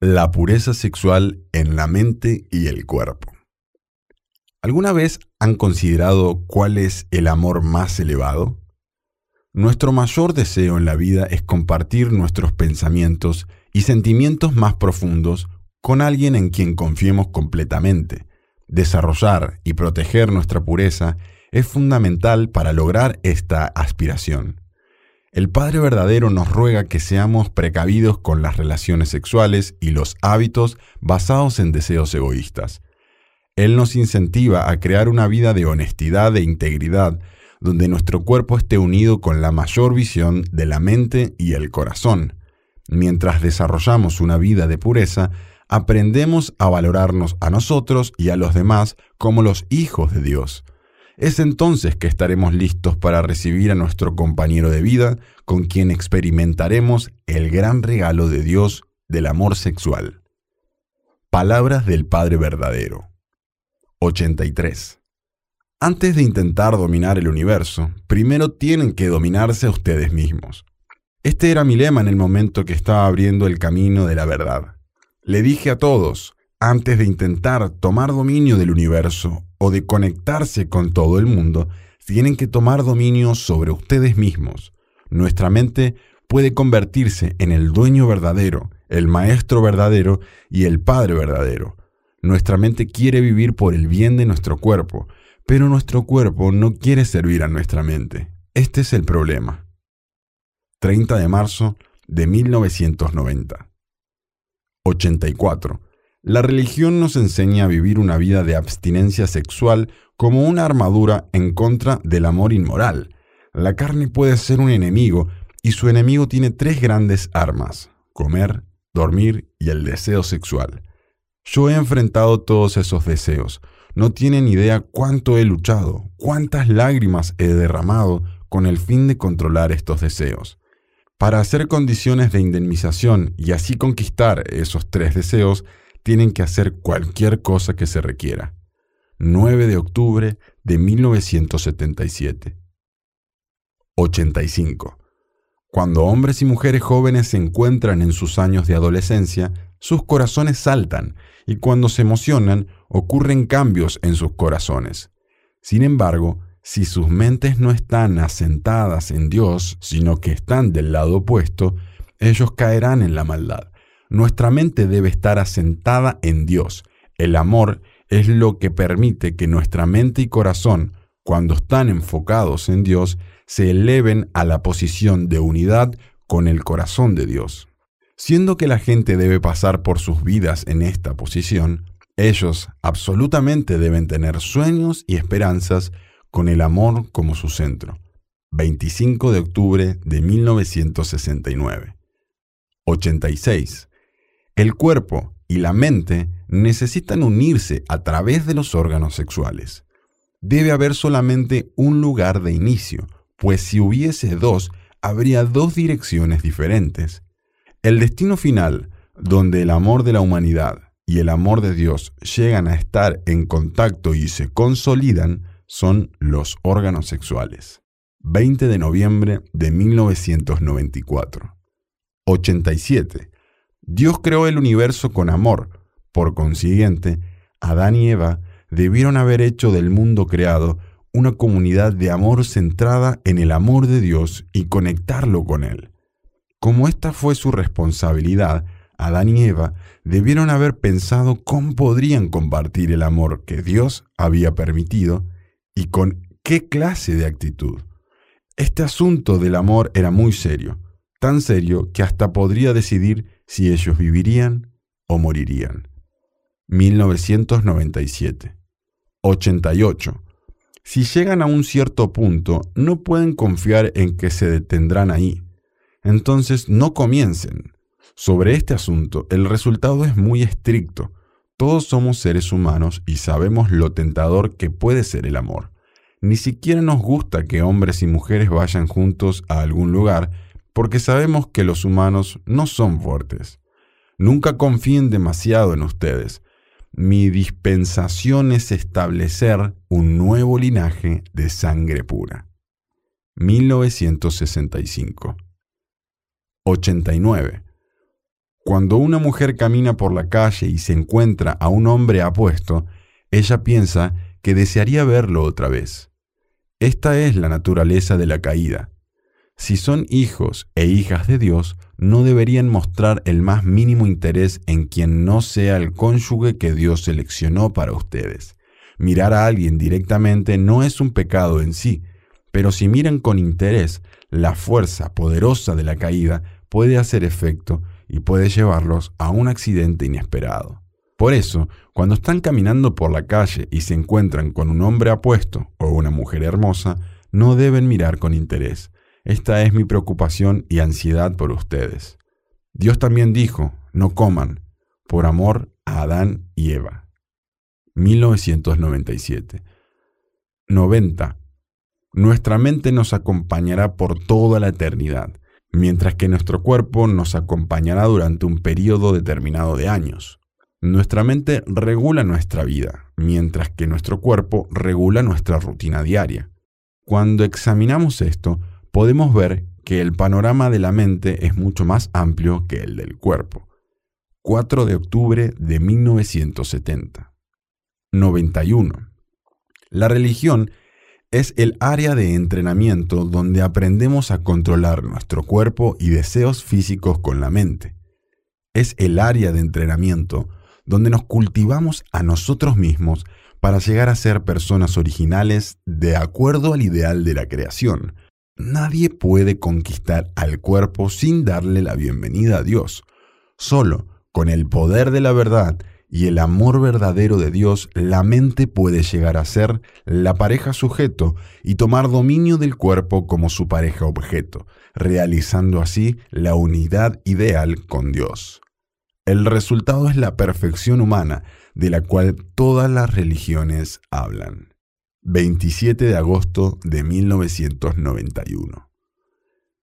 La pureza sexual en la mente y el cuerpo. ¿Alguna vez han considerado cuál es el amor más elevado? Nuestro mayor deseo en la vida es compartir nuestros pensamientos y sentimientos más profundos con alguien en quien confiemos completamente. Desarrollar y proteger nuestra pureza es fundamental para lograr esta aspiración. El Padre verdadero nos ruega que seamos precavidos con las relaciones sexuales y los hábitos basados en deseos egoístas. Él nos incentiva a crear una vida de honestidad e integridad, donde nuestro cuerpo esté unido con la mayor visión de la mente y el corazón. Mientras desarrollamos una vida de pureza, aprendemos a valorarnos a nosotros y a los demás como los hijos de Dios. Es entonces que estaremos listos para recibir a nuestro compañero de vida, con quien experimentaremos el gran regalo de Dios del amor sexual. Palabras del Padre verdadero. 83. Antes de intentar dominar el universo, primero tienen que dominarse a ustedes mismos. Este era mi lema en el momento que estaba abriendo el camino de la verdad. Le dije a todos, antes de intentar tomar dominio del universo o de conectarse con todo el mundo, tienen que tomar dominio sobre ustedes mismos. Nuestra mente puede convertirse en el dueño verdadero, el maestro verdadero y el padre verdadero. Nuestra mente quiere vivir por el bien de nuestro cuerpo, pero nuestro cuerpo no quiere servir a nuestra mente. Este es el problema. 30 de marzo de 1990. 84. La religión nos enseña a vivir una vida de abstinencia sexual como una armadura en contra del amor inmoral. La carne puede ser un enemigo y su enemigo tiene tres grandes armas, comer, dormir y el deseo sexual. Yo he enfrentado todos esos deseos. No tienen idea cuánto he luchado, cuántas lágrimas he derramado con el fin de controlar estos deseos. Para hacer condiciones de indemnización y así conquistar esos tres deseos, tienen que hacer cualquier cosa que se requiera. 9 de octubre de 1977. 85. Cuando hombres y mujeres jóvenes se encuentran en sus años de adolescencia, sus corazones saltan y cuando se emocionan ocurren cambios en sus corazones. Sin embargo, si sus mentes no están asentadas en Dios, sino que están del lado opuesto, ellos caerán en la maldad. Nuestra mente debe estar asentada en Dios. El amor es lo que permite que nuestra mente y corazón, cuando están enfocados en Dios, se eleven a la posición de unidad con el corazón de Dios. Siendo que la gente debe pasar por sus vidas en esta posición, ellos absolutamente deben tener sueños y esperanzas con el amor como su centro. 25 de octubre de 1969. 86. El cuerpo y la mente necesitan unirse a través de los órganos sexuales. Debe haber solamente un lugar de inicio, pues si hubiese dos, habría dos direcciones diferentes. El destino final, donde el amor de la humanidad y el amor de Dios llegan a estar en contacto y se consolidan, son los órganos sexuales. 20 de noviembre de 1994. 87. Dios creó el universo con amor. Por consiguiente, Adán y Eva debieron haber hecho del mundo creado una comunidad de amor centrada en el amor de Dios y conectarlo con Él. Como esta fue su responsabilidad, Adán y Eva debieron haber pensado cómo podrían compartir el amor que Dios había permitido y con qué clase de actitud. Este asunto del amor era muy serio, tan serio que hasta podría decidir si ellos vivirían o morirían. 1997. 88. Si llegan a un cierto punto, no pueden confiar en que se detendrán ahí. Entonces no comiencen. Sobre este asunto, el resultado es muy estricto. Todos somos seres humanos y sabemos lo tentador que puede ser el amor. Ni siquiera nos gusta que hombres y mujeres vayan juntos a algún lugar porque sabemos que los humanos no son fuertes. Nunca confíen demasiado en ustedes. Mi dispensación es establecer un nuevo linaje de sangre pura. 1965. 89. Cuando una mujer camina por la calle y se encuentra a un hombre apuesto, ella piensa que desearía verlo otra vez. Esta es la naturaleza de la caída. Si son hijos e hijas de Dios, no deberían mostrar el más mínimo interés en quien no sea el cónyuge que Dios seleccionó para ustedes. Mirar a alguien directamente no es un pecado en sí, pero si miran con interés, la fuerza poderosa de la caída puede hacer efecto y puede llevarlos a un accidente inesperado. Por eso, cuando están caminando por la calle y se encuentran con un hombre apuesto o una mujer hermosa, no deben mirar con interés. Esta es mi preocupación y ansiedad por ustedes. Dios también dijo, no coman, por amor a Adán y Eva. 1997. 90. Nuestra mente nos acompañará por toda la eternidad, mientras que nuestro cuerpo nos acompañará durante un periodo determinado de años. Nuestra mente regula nuestra vida, mientras que nuestro cuerpo regula nuestra rutina diaria. Cuando examinamos esto, podemos ver que el panorama de la mente es mucho más amplio que el del cuerpo. 4 de octubre de 1970. 91. La religión es el área de entrenamiento donde aprendemos a controlar nuestro cuerpo y deseos físicos con la mente. Es el área de entrenamiento donde nos cultivamos a nosotros mismos para llegar a ser personas originales de acuerdo al ideal de la creación. Nadie puede conquistar al cuerpo sin darle la bienvenida a Dios. Solo con el poder de la verdad y el amor verdadero de Dios, la mente puede llegar a ser la pareja sujeto y tomar dominio del cuerpo como su pareja objeto, realizando así la unidad ideal con Dios. El resultado es la perfección humana de la cual todas las religiones hablan. 27 de agosto de 1991.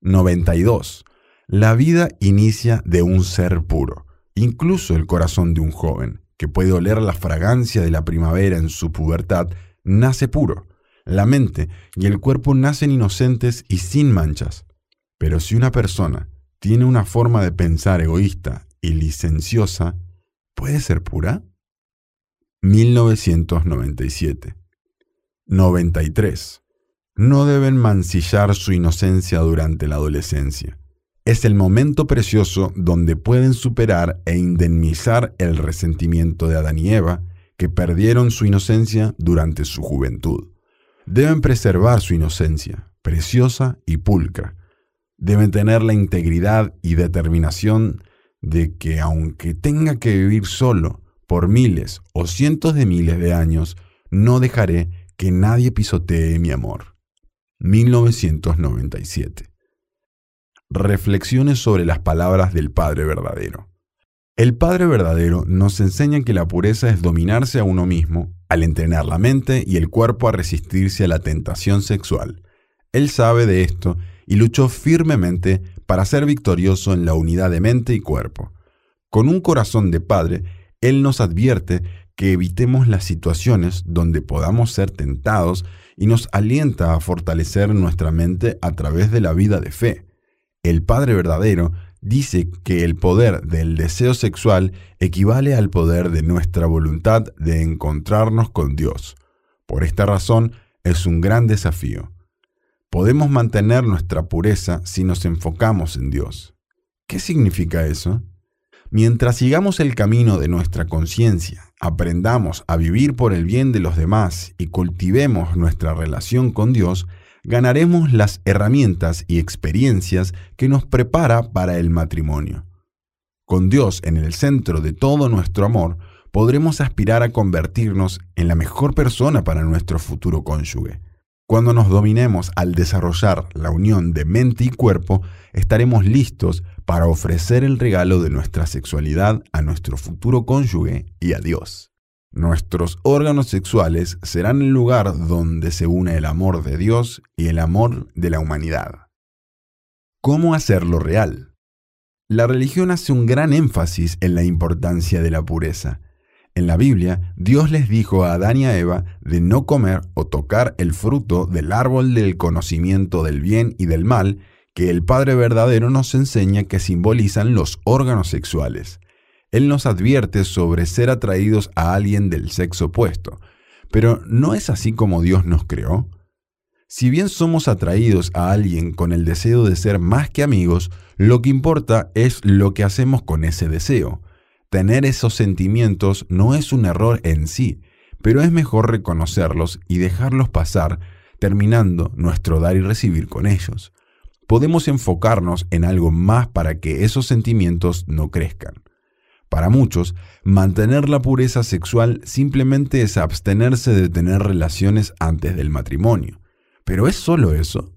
92. La vida inicia de un ser puro, incluso el corazón de un joven, que puede oler la fragancia de la primavera en su pubertad, nace puro. La mente y el cuerpo nacen inocentes y sin manchas. Pero si una persona tiene una forma de pensar egoísta y licenciosa, ¿puede ser pura? 1997. 93. No deben mancillar su inocencia durante la adolescencia. Es el momento precioso donde pueden superar e indemnizar el resentimiento de Adán y Eva, que perdieron su inocencia durante su juventud. Deben preservar su inocencia, preciosa y pulcra. Deben tener la integridad y determinación de que aunque tenga que vivir solo por miles o cientos de miles de años, no dejaré que nadie pisotee mi amor. 1997. Reflexiones sobre las palabras del Padre verdadero. El Padre verdadero nos enseña que la pureza es dominarse a uno mismo al entrenar la mente y el cuerpo a resistirse a la tentación sexual. Él sabe de esto y luchó firmemente para ser victorioso en la unidad de mente y cuerpo. Con un corazón de Padre, Él nos advierte que evitemos las situaciones donde podamos ser tentados y nos alienta a fortalecer nuestra mente a través de la vida de fe. El Padre verdadero dice que el poder del deseo sexual equivale al poder de nuestra voluntad de encontrarnos con Dios. Por esta razón es un gran desafío. Podemos mantener nuestra pureza si nos enfocamos en Dios. ¿Qué significa eso? Mientras sigamos el camino de nuestra conciencia, aprendamos a vivir por el bien de los demás y cultivemos nuestra relación con Dios, ganaremos las herramientas y experiencias que nos prepara para el matrimonio. Con Dios en el centro de todo nuestro amor, podremos aspirar a convertirnos en la mejor persona para nuestro futuro cónyuge. Cuando nos dominemos al desarrollar la unión de mente y cuerpo, estaremos listos para ofrecer el regalo de nuestra sexualidad a nuestro futuro cónyuge y a Dios. Nuestros órganos sexuales serán el lugar donde se une el amor de Dios y el amor de la humanidad. ¿Cómo hacerlo real? La religión hace un gran énfasis en la importancia de la pureza. En la Biblia, Dios les dijo a Adán y a Eva de no comer o tocar el fruto del árbol del conocimiento del bien y del mal que el Padre verdadero nos enseña que simbolizan los órganos sexuales. Él nos advierte sobre ser atraídos a alguien del sexo opuesto. Pero ¿no es así como Dios nos creó? Si bien somos atraídos a alguien con el deseo de ser más que amigos, lo que importa es lo que hacemos con ese deseo. Tener esos sentimientos no es un error en sí, pero es mejor reconocerlos y dejarlos pasar, terminando nuestro dar y recibir con ellos. Podemos enfocarnos en algo más para que esos sentimientos no crezcan. Para muchos, mantener la pureza sexual simplemente es abstenerse de tener relaciones antes del matrimonio. ¿Pero es solo eso?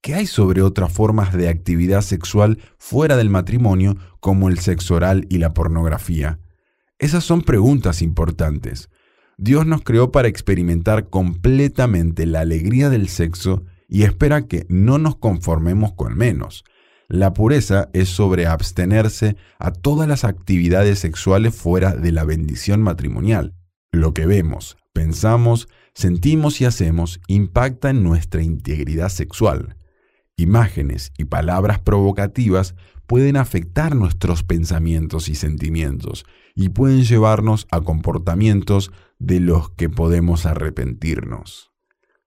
¿Qué hay sobre otras formas de actividad sexual fuera del matrimonio como el sexo oral y la pornografía? Esas son preguntas importantes. Dios nos creó para experimentar completamente la alegría del sexo y espera que no nos conformemos con menos. La pureza es sobre abstenerse a todas las actividades sexuales fuera de la bendición matrimonial. Lo que vemos, pensamos, sentimos y hacemos impacta en nuestra integridad sexual. Imágenes y palabras provocativas pueden afectar nuestros pensamientos y sentimientos y pueden llevarnos a comportamientos de los que podemos arrepentirnos.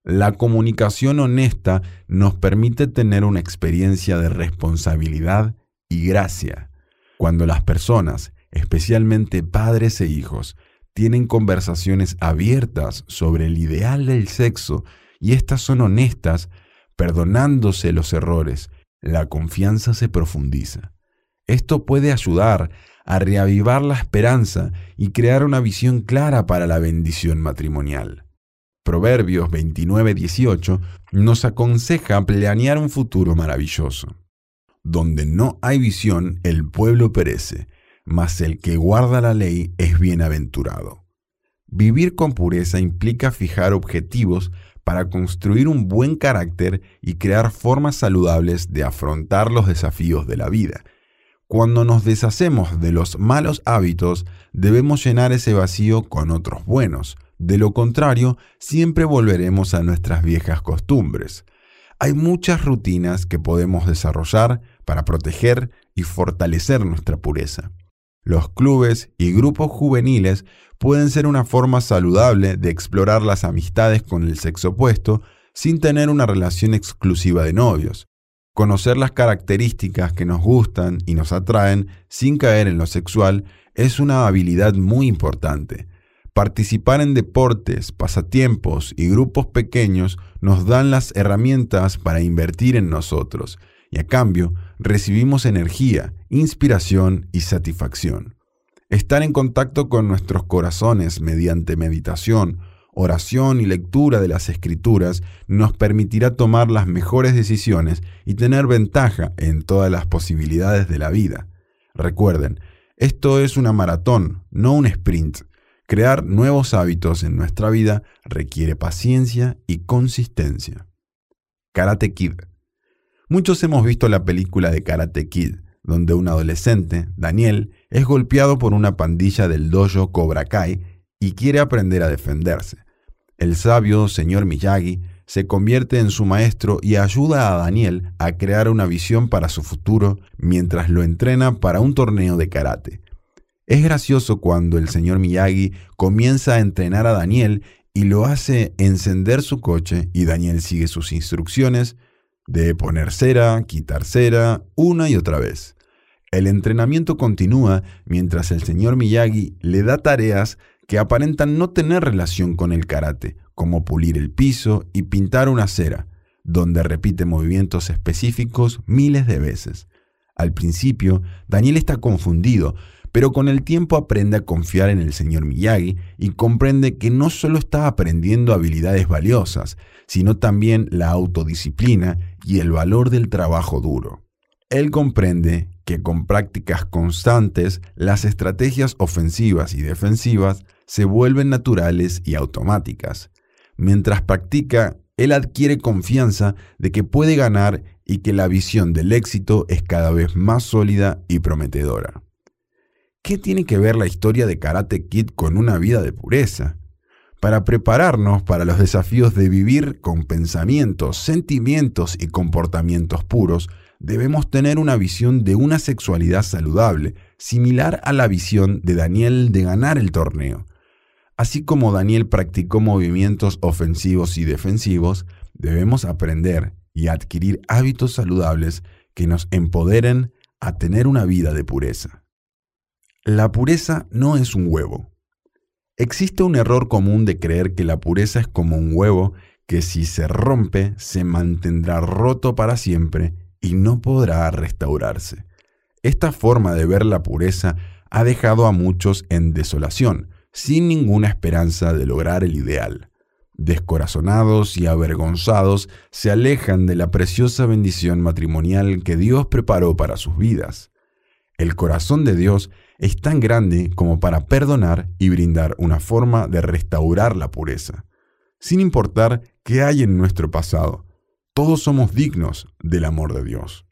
La comunicación honesta nos permite tener una experiencia de responsabilidad y gracia. Cuando las personas, especialmente padres e hijos, tienen conversaciones abiertas sobre el ideal del sexo y éstas son honestas, perdonándose los errores, la confianza se profundiza. Esto puede ayudar a reavivar la esperanza y crear una visión clara para la bendición matrimonial. Proverbios 29-18 nos aconseja planear un futuro maravilloso. Donde no hay visión, el pueblo perece, mas el que guarda la ley es bienaventurado. Vivir con pureza implica fijar objetivos para construir un buen carácter y crear formas saludables de afrontar los desafíos de la vida. Cuando nos deshacemos de los malos hábitos, debemos llenar ese vacío con otros buenos, de lo contrario, siempre volveremos a nuestras viejas costumbres. Hay muchas rutinas que podemos desarrollar para proteger y fortalecer nuestra pureza. Los clubes y grupos juveniles pueden ser una forma saludable de explorar las amistades con el sexo opuesto sin tener una relación exclusiva de novios. Conocer las características que nos gustan y nos atraen sin caer en lo sexual es una habilidad muy importante. Participar en deportes, pasatiempos y grupos pequeños nos dan las herramientas para invertir en nosotros y a cambio recibimos energía, inspiración y satisfacción. Estar en contacto con nuestros corazones mediante meditación, oración y lectura de las escrituras nos permitirá tomar las mejores decisiones y tener ventaja en todas las posibilidades de la vida. Recuerden, esto es una maratón, no un sprint. Crear nuevos hábitos en nuestra vida requiere paciencia y consistencia. Karate Kid. Muchos hemos visto la película de Karate Kid, donde un adolescente, Daniel, es golpeado por una pandilla del dojo Cobra Kai y quiere aprender a defenderse. El sabio señor Miyagi se convierte en su maestro y ayuda a Daniel a crear una visión para su futuro mientras lo entrena para un torneo de karate. Es gracioso cuando el señor Miyagi comienza a entrenar a Daniel y lo hace encender su coche y Daniel sigue sus instrucciones de poner cera, quitar cera, una y otra vez. El entrenamiento continúa mientras el señor Miyagi le da tareas que aparentan no tener relación con el karate, como pulir el piso y pintar una cera, donde repite movimientos específicos miles de veces. Al principio, Daniel está confundido, pero con el tiempo aprende a confiar en el señor Miyagi y comprende que no solo está aprendiendo habilidades valiosas, sino también la autodisciplina y el valor del trabajo duro. Él comprende que con prácticas constantes las estrategias ofensivas y defensivas se vuelven naturales y automáticas. Mientras practica, él adquiere confianza de que puede ganar y que la visión del éxito es cada vez más sólida y prometedora. ¿Qué tiene que ver la historia de Karate Kid con una vida de pureza? Para prepararnos para los desafíos de vivir con pensamientos, sentimientos y comportamientos puros, debemos tener una visión de una sexualidad saludable, similar a la visión de Daniel de ganar el torneo. Así como Daniel practicó movimientos ofensivos y defensivos, debemos aprender y adquirir hábitos saludables que nos empoderen a tener una vida de pureza. La pureza no es un huevo. Existe un error común de creer que la pureza es como un huevo que si se rompe se mantendrá roto para siempre y no podrá restaurarse. Esta forma de ver la pureza ha dejado a muchos en desolación, sin ninguna esperanza de lograr el ideal. Descorazonados y avergonzados, se alejan de la preciosa bendición matrimonial que Dios preparó para sus vidas. El corazón de Dios es tan grande como para perdonar y brindar una forma de restaurar la pureza. Sin importar qué hay en nuestro pasado, todos somos dignos del amor de Dios.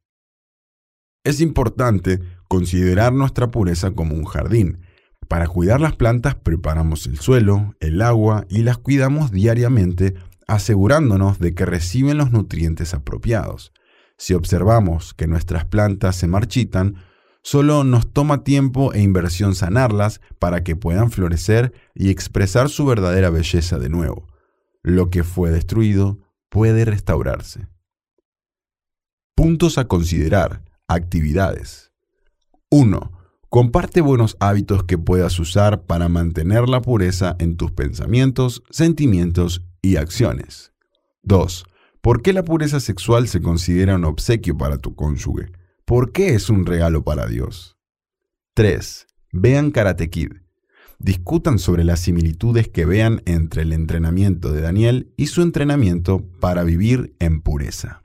Es importante considerar nuestra pureza como un jardín. Para cuidar las plantas preparamos el suelo, el agua y las cuidamos diariamente asegurándonos de que reciben los nutrientes apropiados. Si observamos que nuestras plantas se marchitan, solo nos toma tiempo e inversión sanarlas para que puedan florecer y expresar su verdadera belleza de nuevo. Lo que fue destruido puede restaurarse. Puntos a considerar. Actividades. 1. Comparte buenos hábitos que puedas usar para mantener la pureza en tus pensamientos, sentimientos y acciones. 2. ¿Por qué la pureza sexual se considera un obsequio para tu cónyuge? ¿Por qué es un regalo para Dios? 3. Vean Karate Kid. Discutan sobre las similitudes que vean entre el entrenamiento de Daniel y su entrenamiento para vivir en pureza.